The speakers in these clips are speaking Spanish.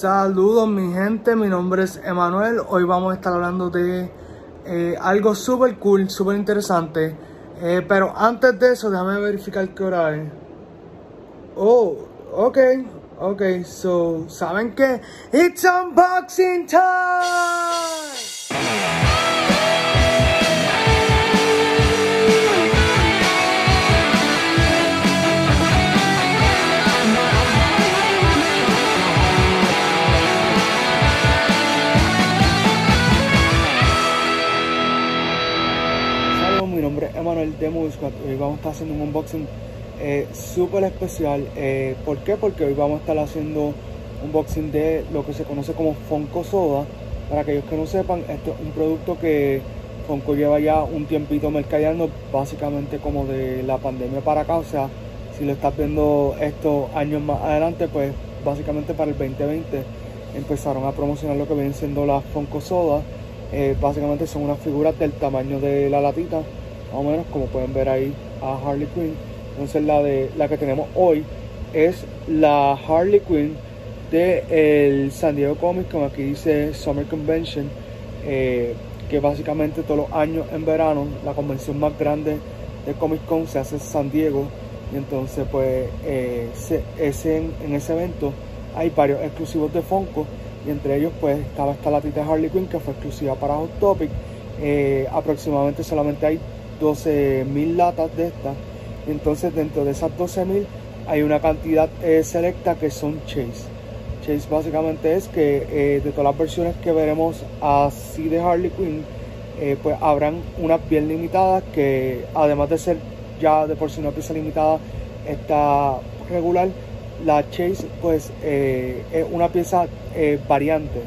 Saludos mi gente, mi nombre es Emanuel. Hoy vamos a estar hablando de eh, algo súper cool, súper interesante. Eh, pero antes de eso, déjame verificar qué hora es. Oh, ok, ok, so, ¿saben qué? It's unboxing time! Emanuel de Hoy vamos a estar haciendo un unboxing eh, súper especial. Eh, ¿Por qué? Porque hoy vamos a estar haciendo un unboxing de lo que se conoce como Fonco Soda. Para aquellos que no sepan, esto es un producto que Fonco lleva ya un tiempito mercadeando, básicamente como de la pandemia para acá. O sea, si lo estás viendo estos años más adelante, pues básicamente para el 2020 empezaron a promocionar lo que vienen siendo las Fonco Soda. Eh, básicamente son unas figuras del tamaño de la latita más o menos como pueden ver ahí a Harley Quinn. Entonces la, de, la que tenemos hoy es la Harley Quinn de el San Diego Comic como aquí dice Summer Convention, eh, que básicamente todos los años en verano la convención más grande de Comic Con se hace en San Diego. Y entonces pues eh, en, ese evento hay varios exclusivos de Funko y entre ellos pues estaba esta latita de Harley Quinn que fue exclusiva para Hot Topic. Eh, aproximadamente solamente hay 12.000 latas de estas. Entonces dentro de esas 12.000 hay una cantidad eh, selecta que son Chase. Chase básicamente es que eh, de todas las versiones que veremos así de Harley Quinn, eh, pues habrán unas bien limitadas que además de ser ya de por sí una pieza limitada, está regular. La Chase pues es una pieza variante.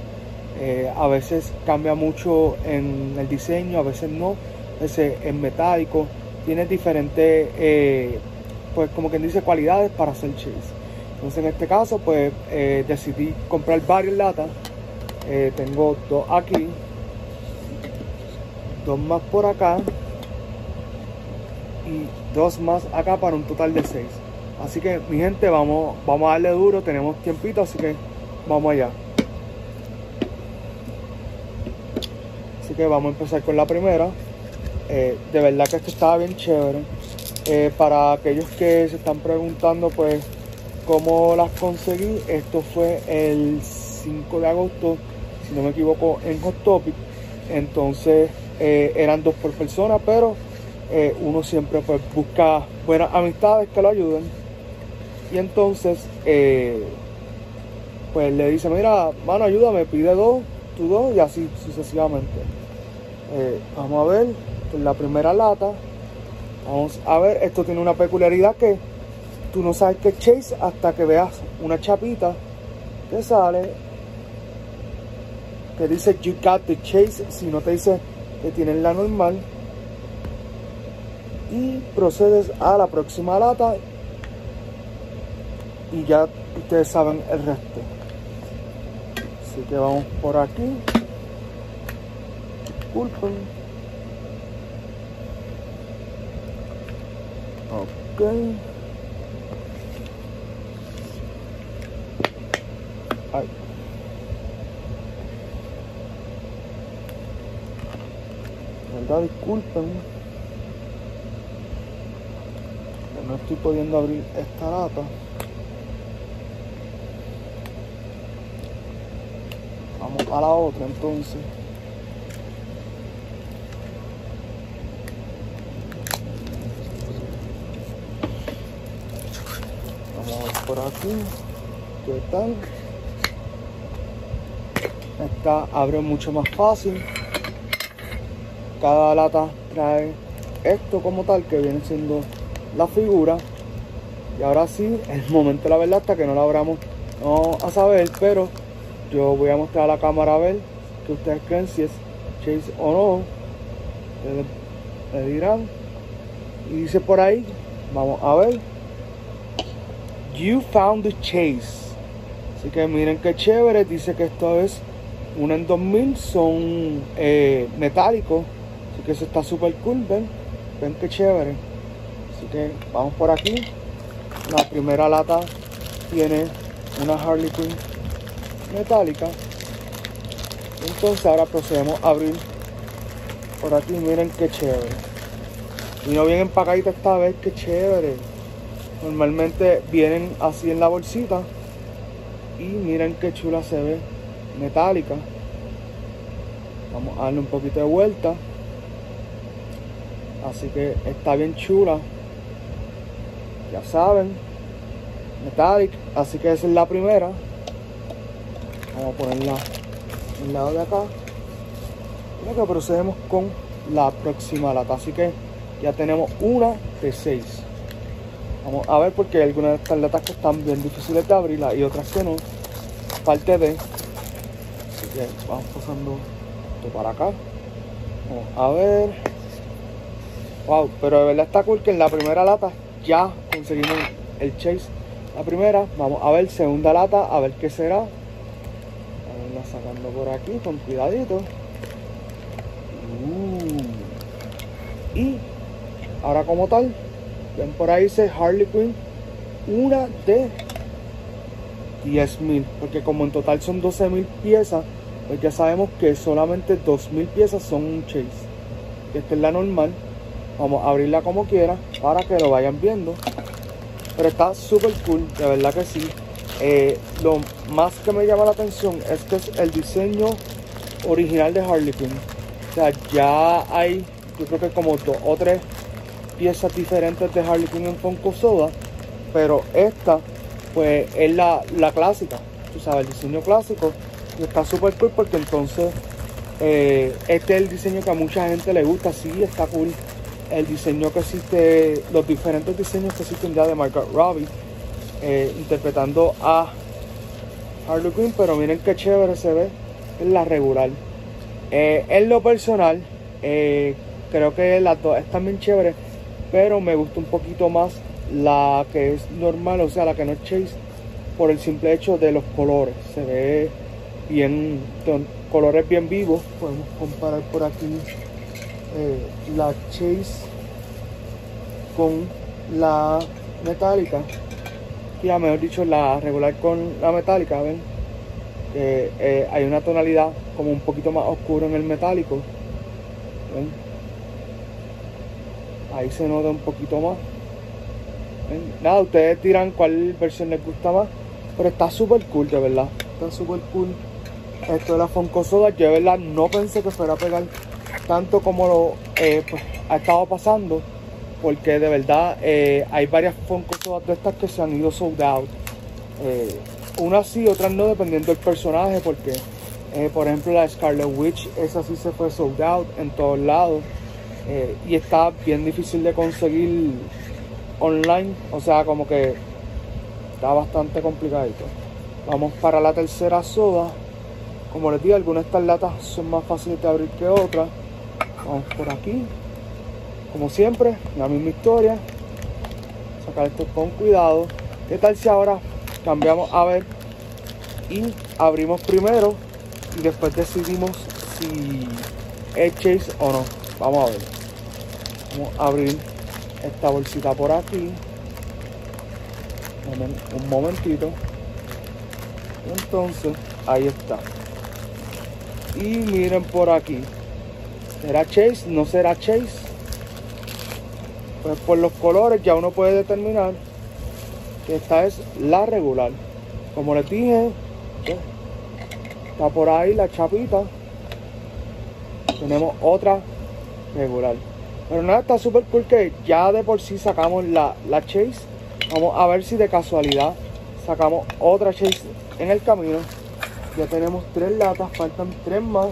a veces cambia mucho en el diseño, a veces no ese es metálico, tiene diferentes, eh, pues como quien dice, cualidades para hacer cheese. Entonces en este caso pues eh, decidí comprar varias latas. Eh, tengo dos aquí, dos más por acá y dos más acá para un total de seis. Así que mi gente, vamos, vamos a darle duro, tenemos tiempito, así que vamos allá. Así que vamos a empezar con la primera. Eh, de verdad que esto estaba bien chévere. Eh, para aquellos que se están preguntando, pues, cómo las conseguí, esto fue el 5 de agosto, si no me equivoco, en Hot Topic. Entonces, eh, eran dos por persona, pero uno siempre pues, busca buenas amistades que lo ayuden. Y entonces, pues le dice, mira, mano, ayúdame, pide dos, tú dos, y así sucesivamente. vamos a ver la primera lata. Vamos a ver, esto tiene una peculiaridad que tú no sabes que es Chase hasta que veas una chapita que sale que dice You got the Chase, si no te dice que tienen la normal. Y procedes a la próxima lata y ya ustedes saben el resto. Así que vamos por aquí. Disculpen. Ay. verdad, disculpen. Que no estoy pudiendo abrir esta lata. Vamos a la otra entonces. Por aquí ¿qué tal? esta abre mucho más fácil. Cada lata trae esto como tal que viene siendo la figura. Y ahora sí el momento de la verdad hasta que no la abramos. No a saber pero yo voy a mostrar a la cámara a ver que ustedes creen si es Chase o no. Le dirán. Y dice por ahí vamos a ver You found the chase. Así que miren qué chévere. Dice que esto es una en 2000. Son eh, metálicos. Así que eso está súper cool. Ven. Ven qué chévere. Así que vamos por aquí. La primera lata tiene una Harley Quinn metálica. Entonces ahora procedemos a abrir por aquí, miren qué chévere. Vino bien empacadita esta vez, qué chévere. Normalmente vienen así en la bolsita. Y miren qué chula se ve, metálica. Vamos a darle un poquito de vuelta. Así que está bien chula. Ya saben. Metallic. Así que esa es la primera. Vamos a ponerla el lado de acá. Y que procedemos con la próxima lata. Así que ya tenemos una de seis. Vamos a ver porque hay algunas de estas latas que están bien difíciles de abrir y otras que no. Parte de. Así que vamos pasando esto para acá. Vamos a ver. Wow, pero de verdad está cool que en la primera lata ya conseguimos el chase. La primera, vamos a ver segunda lata, a ver qué será sacando por aquí con cuidadito. Uh. Y ahora como tal, ven por ahí dice Harley Quinn, una de 10.000, porque como en total son 12.000 piezas, pues ya sabemos que solamente 2.000 piezas son un chase. Esta es la normal. Vamos a abrirla como quiera para que lo vayan viendo. Pero está súper cool, de verdad que sí. Eh, lo más que me llama la atención es que es el diseño original de Harley Quinn. O sea, ya hay, yo creo que como dos o tres piezas diferentes de Harley Quinn en Funko Soda, pero esta, pues, es la, clásica. Tú sabes, el diseño clásico. Está súper cool porque entonces eh, este es el diseño que a mucha gente le gusta. Sí, está cool. El diseño que existe, los diferentes diseños que existen ya de Margaret Robbie eh, interpretando a Harley Quinn, pero miren qué chévere se ve en la regular. Eh, en lo personal, eh, creo que las dos están bien chéveres, pero me gusta un poquito más la que es normal, o sea, la que no es chase, por el simple hecho de los colores. Se ve bien, colores bien vivos. Podemos comparar por aquí la chase con la metálica ya mejor dicho, la regular con la metálica, ¿ven? Eh, hay una tonalidad como un poquito más oscuro en el metálico. ¿ven? Ahí se nota un poquito más. Nada, ustedes dirán cuál versión les gusta más. Pero está súper cool, de verdad. Está súper cool. Esto de la Funko Soda, yo de verdad no pensé que fuera a pegar tanto como lo eh, pues, ha estado pasando porque de verdad eh, hay varias Funko de estas que se han ido sold out. Eh, unas sí, otras no, dependiendo del personaje, porque eh, por ejemplo la Scarlet Witch, esa sí se fue sold out en todos lados. Y está bien difícil de conseguir online, o sea, como que está bastante complicadito. Vamos para la tercera soda. Como les digo, algunas de estas latas son más fáciles de abrir que otras. Vamos por aquí como siempre, la misma historia. Sacar esto con cuidado. ¿Qué tal si ahora cambiamos a ver y abrimos primero y después decidimos si es chase o no? Vamos a ver. Vamos a abrir esta bolsita por aquí. Un momentito. Entonces, ahí está. Y miren por aquí. ¿Será Chase? ¿No será Chase? Pues por los colores ya uno puede determinar que esta es la regular. Como les dije, está por ahí la chapita. Tenemos otra regular. Pero nada, está súper cool que ya de por sí sacamos la, la Chase. Vamos a ver si de casualidad sacamos otra Chase en el camino. Ya tenemos tres latas, faltan tres más.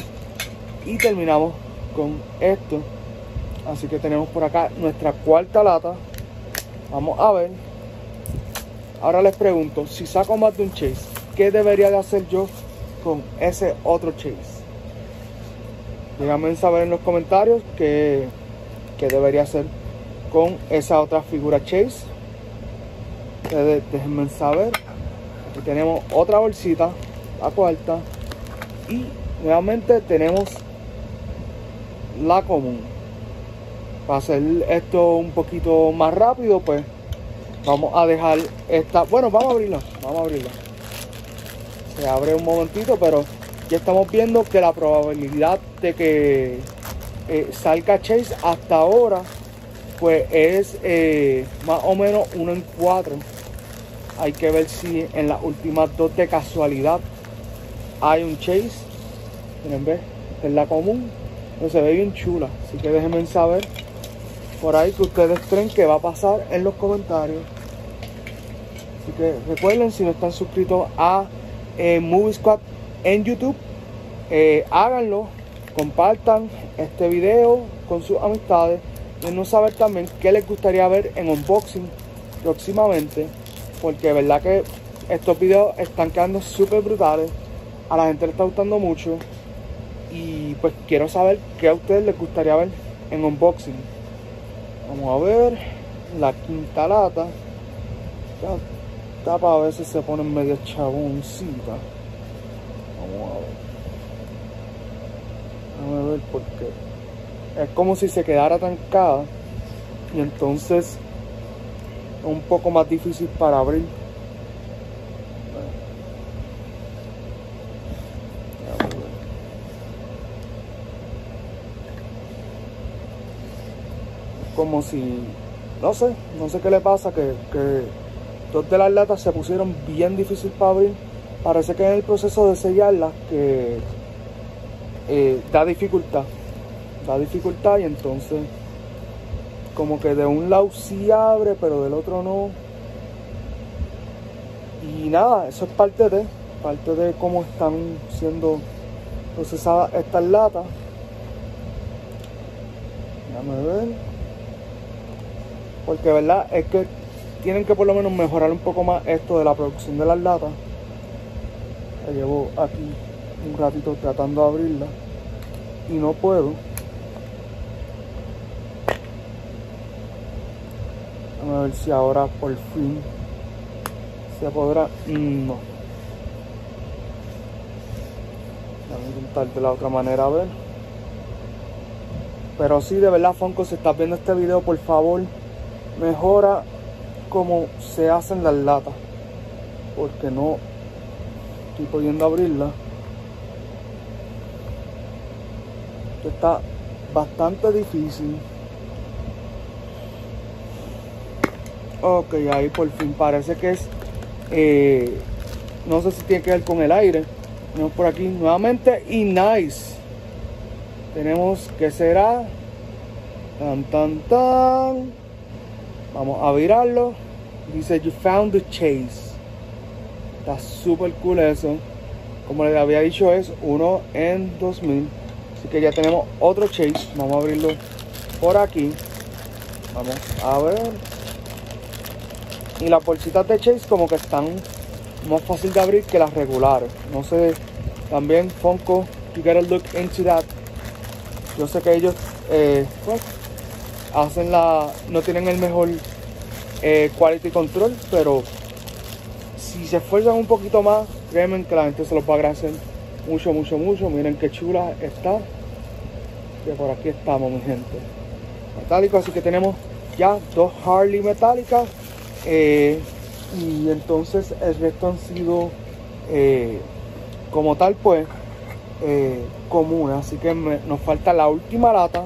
Y terminamos con esto. Así que tenemos por acá nuestra cuarta lata. Vamos a ver. Ahora les pregunto, si saco más de un chase, ¿qué debería de hacer yo con ese otro chase? Díganme saber en los comentarios qué, qué debería hacer con esa otra figura chase. déjenme saber. Aquí tenemos otra bolsita, la cuarta. Y nuevamente tenemos la común para hacer esto un poquito más rápido, pues vamos a dejar esta. Bueno, vamos a abrirla. Vamos a abrirla. se abre un momentito, pero ya estamos viendo que la probabilidad de que eh, salga Chase hasta ahora, pues es eh, más o menos uno en cuatro. Hay que ver si en las últimas dos de casualidad hay un Chase. Miren, ver, es la común. No se ve bien chula. Así que déjenme saber por ahí que ustedes creen que va a pasar en los comentarios. Así que recuerden, si no están suscritos a eh, Movie Squad en YouTube, eh, háganlo, compartan este video con sus amistades no saber también qué les gustaría ver en unboxing próximamente, porque verdad que estos videos están quedando súper brutales, a la gente le está gustando mucho y pues quiero saber qué a ustedes les gustaría ver en unboxing. Vamos a ver la quinta lata. La tapa a veces se pone medio chaboncita. Vamos a ver. A ver por qué. Es como si se quedara trancada y entonces es un poco más difícil para abrir. como si, no sé, no sé qué le pasa, que, dos de las latas se pusieron bien difícil para abrir. Parece que en el proceso de sellarlas que eh, da dificultad, da dificultad y entonces como que de un lado sí abre, pero del otro no. Y nada, eso es parte de, parte de cómo están siendo procesadas estas latas. Déjame ver. Porque verdad es que tienen que por lo menos mejorar un poco más esto de la producción de las latas. Llevo aquí un ratito tratando de abrirla y no puedo. A ver si ahora por fin se podrá. No. Vamos a intentar de la otra manera a ver. Pero sí, de verdad, Fonco, si estás viendo este video, por favor, mejora como se hacen las latas porque no estoy pudiendo abrirla. Está bastante difícil. Ok ahí por fin parece que es eh, no sé si tiene que ver con el aire. Tenemos por aquí nuevamente y nice. Tenemos que será tan tan tan. Vamos a virarlo. Dice, you found the chase. Está súper cool eso. Como les había dicho, es uno en 2000. Así que ya tenemos otro chase. Vamos a abrirlo por aquí. Vamos a ver. Y las bolsitas de chase como que están más fácil de abrir que las regulares. No sé, también Funko, you gotta look into that. Yo sé que ellos, eh, pues, hacen la no tienen el mejor eh, quality control pero si se esfuerzan un poquito más créanme que la gente se los va a agradecer mucho mucho mucho. Miren qué chula está. Que por aquí estamos mi gente. Metálico así que tenemos ya dos Harley metálicas eh, y entonces el resto han sido eh, como tal pues comunes. Así que nos falta la última lata.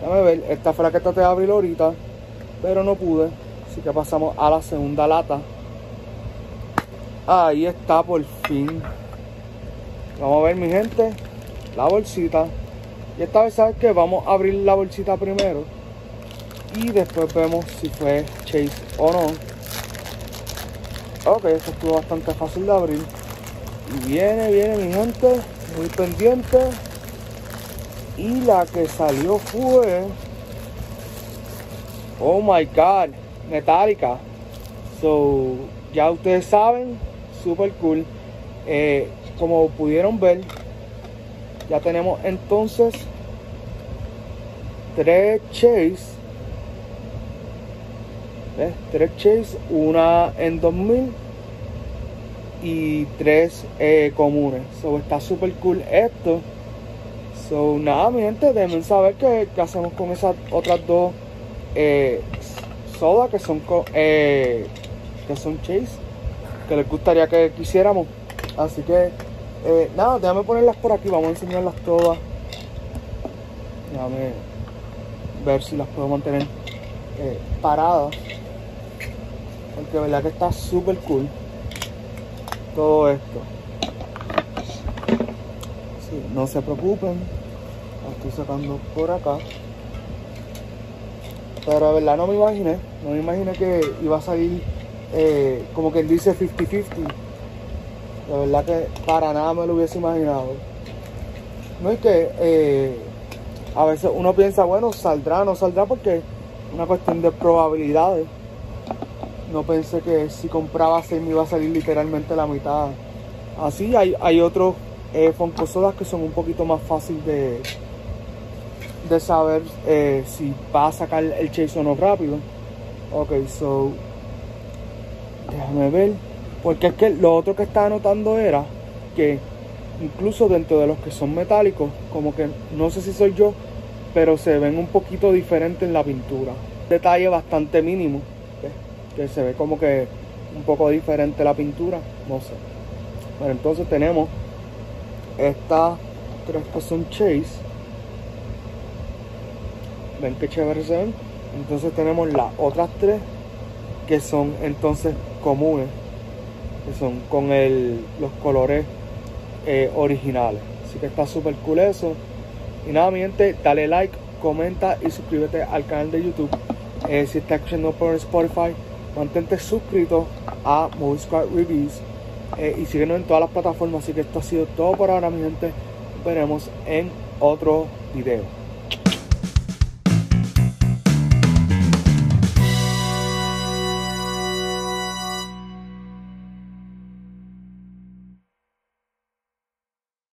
Déjame ver, esta fue la que ahorita, pero no pude. Así que pasamos a la segunda lata. Ahí está por fin. Vamos a ver mi gente, la bolsita. Y esta vez sabes que vamos a abrir la bolsita primero. Y después vemos si fue Chase o no. Ok, esto estuvo bastante fácil de abrir. Y viene, viene mi gente, muy pendiente. Y la que salió fue. Oh my god, Metallica. So, ya ustedes saben, super cool. Eh, como pudieron ver, ya tenemos entonces tres chase. Tres chase, una en 2000 y tres eh, comunes. So, está super cool esto. So, nada, mi gente, déjenme saber qué, hacemos con esas otras dos eh, sodas que son, eh, que son chase, que les gustaría que quisiéramos. Así que, eh, nada, déjame ponerlas por aquí, vamos a enseñarlas todas. Déjame ver si las puedo mantener eh, paradas. Porque verdad que está súper cool todo esto. no se preocupen, estoy sacando por acá. Pero de verdad no me imaginé, no me imaginé que iba a salir eh, como quien dice 50-50. De verdad que para nada me lo hubiese imaginado. No es que eh, a veces uno piensa, bueno, saldrá, no saldrá porque es una cuestión de probabilidades. No pensé que si compraba 6 me iba a salir literalmente la mitad. Así hay, hay otros eh, que son un poquito más fácil de, de saber eh, si va a sacar el chase o no rápido. Ok, so déjame ver. Porque es que lo otro que estaba notando era que incluso dentro de los que son metálicos, como que no sé si soy yo, pero se ven un poquito diferentes en la pintura. Detalle bastante mínimo, que se ve como que un poco diferente la pintura, no sé. Bueno, entonces tenemos estas tres que son Chase. Ven qué chévere se ven. Entonces tenemos las otras tres que son entonces comunes, que son con el, los colores eh, originales. Así que está súper cool eso. Y nada, mi gente, dale like, comenta y suscríbete al canal de YouTube. Eh, si estás escuchando por Spotify, mantente suscrito a Movie Squad Reviews eh, y síguenos en todas las plataformas. Así que esto ha sido todo por ahora, mi gente. Nos veremos en otro video.